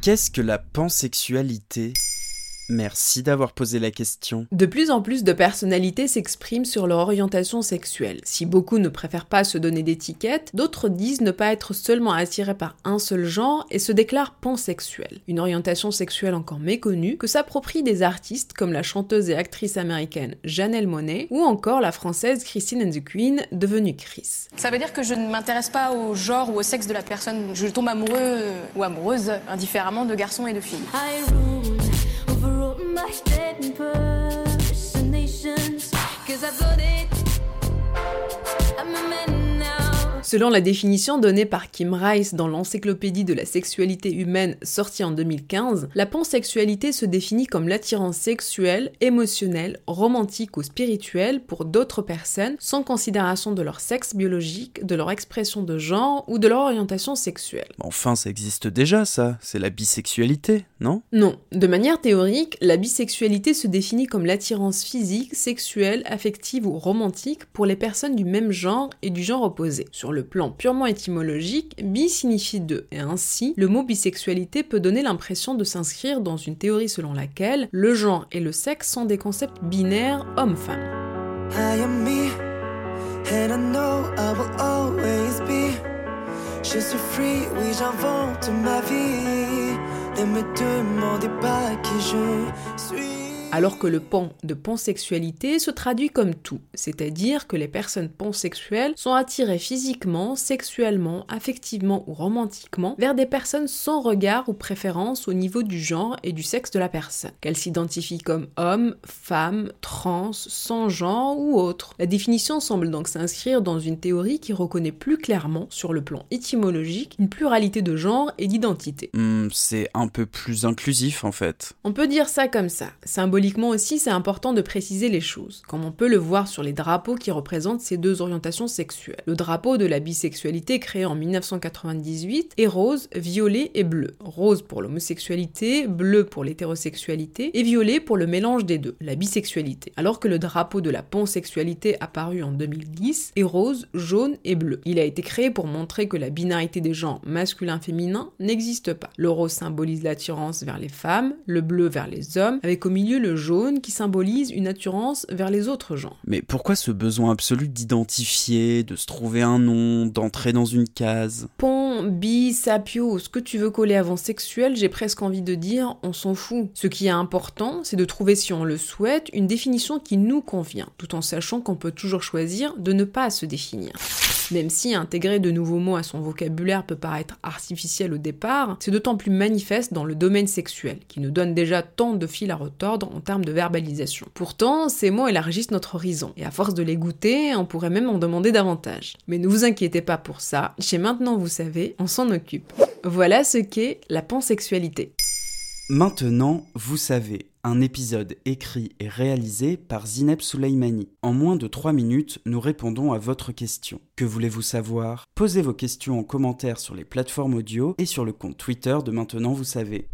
Qu'est-ce que la pansexualité? Merci d'avoir posé la question. De plus en plus de personnalités s'expriment sur leur orientation sexuelle. Si beaucoup ne préfèrent pas se donner d'étiquette, d'autres disent ne pas être seulement attirés par un seul genre et se déclarent pansexuels. Une orientation sexuelle encore méconnue que s'approprient des artistes comme la chanteuse et actrice américaine Janelle Monet ou encore la française Christine and the Queen devenue Chris. Ça veut dire que je ne m'intéresse pas au genre ou au sexe de la personne. Je tombe amoureux ou amoureuse indifféremment de garçons et de filles. my dead impersonations. Cause I bloated. Selon la définition donnée par Kim Rice dans l'Encyclopédie de la sexualité humaine sortie en 2015, la pansexualité se définit comme l'attirance sexuelle, émotionnelle, romantique ou spirituelle pour d'autres personnes sans considération de leur sexe biologique, de leur expression de genre ou de leur orientation sexuelle. Enfin, ça existe déjà ça, c'est la bisexualité, non? Non, de manière théorique, la bisexualité se définit comme l'attirance physique, sexuelle, affective ou romantique pour les personnes du même genre et du genre opposé. Sur le plan purement étymologique, bi signifie deux, et ainsi, le mot bisexualité peut donner l'impression de s'inscrire dans une théorie selon laquelle le genre et le sexe sont des concepts binaires homme-femme. Alors que le pan de pansexualité se traduit comme tout, c'est-à-dire que les personnes pansexuelles sont attirées physiquement, sexuellement, affectivement ou romantiquement vers des personnes sans regard ou préférence au niveau du genre et du sexe de la personne, qu'elles s'identifient comme homme, femme, trans, sans genre ou autre. La définition semble donc s'inscrire dans une théorie qui reconnaît plus clairement, sur le plan étymologique, une pluralité de genres et d'identités. Hmm, c'est un peu plus inclusif en fait. On peut dire ça comme ça. Symboliquement aussi, c'est important de préciser les choses, comme on peut le voir sur les drapeaux qui représentent ces deux orientations sexuelles. Le drapeau de la bisexualité créé en 1998 est rose, violet et bleu. Rose pour l'homosexualité, bleu pour l'hétérosexualité et violet pour le mélange des deux, la bisexualité. Alors que le drapeau de la pansexualité apparu en 2010 est rose, jaune et bleu. Il a été créé pour montrer que la binarité des genres masculin-féminin n'existe pas. Le rose symbolise l'attirance vers les femmes, le bleu vers les hommes, avec au milieu le jaune qui symbolise une attirance vers les autres gens. Mais pourquoi ce besoin absolu d'identifier, de se trouver un nom, d'entrer dans une case? Pont, bi, sapio, ce que tu veux coller avant sexuel, j'ai presque envie de dire, on s'en fout. Ce qui est important, c'est de trouver, si on le souhaite, une définition qui nous convient, tout en sachant qu'on peut toujours choisir de ne pas se définir. Même si intégrer de nouveaux mots à son vocabulaire peut paraître artificiel au départ, c'est d'autant plus manifeste dans le domaine sexuel, qui nous donne déjà tant de fil à retordre en termes de verbalisation. Pourtant, ces mots élargissent notre horizon, et à force de les goûter, on pourrait même en demander davantage. Mais ne vous inquiétez pas pour ça, chez Maintenant vous savez, on s'en occupe. Voilà ce qu'est la pansexualité. Maintenant, vous savez un épisode écrit et réalisé par Zineb Souleimani. En moins de 3 minutes, nous répondons à votre question. Que voulez-vous savoir? Posez vos questions en commentaire sur les plateformes audio et sur le compte Twitter de Maintenant Vous savez.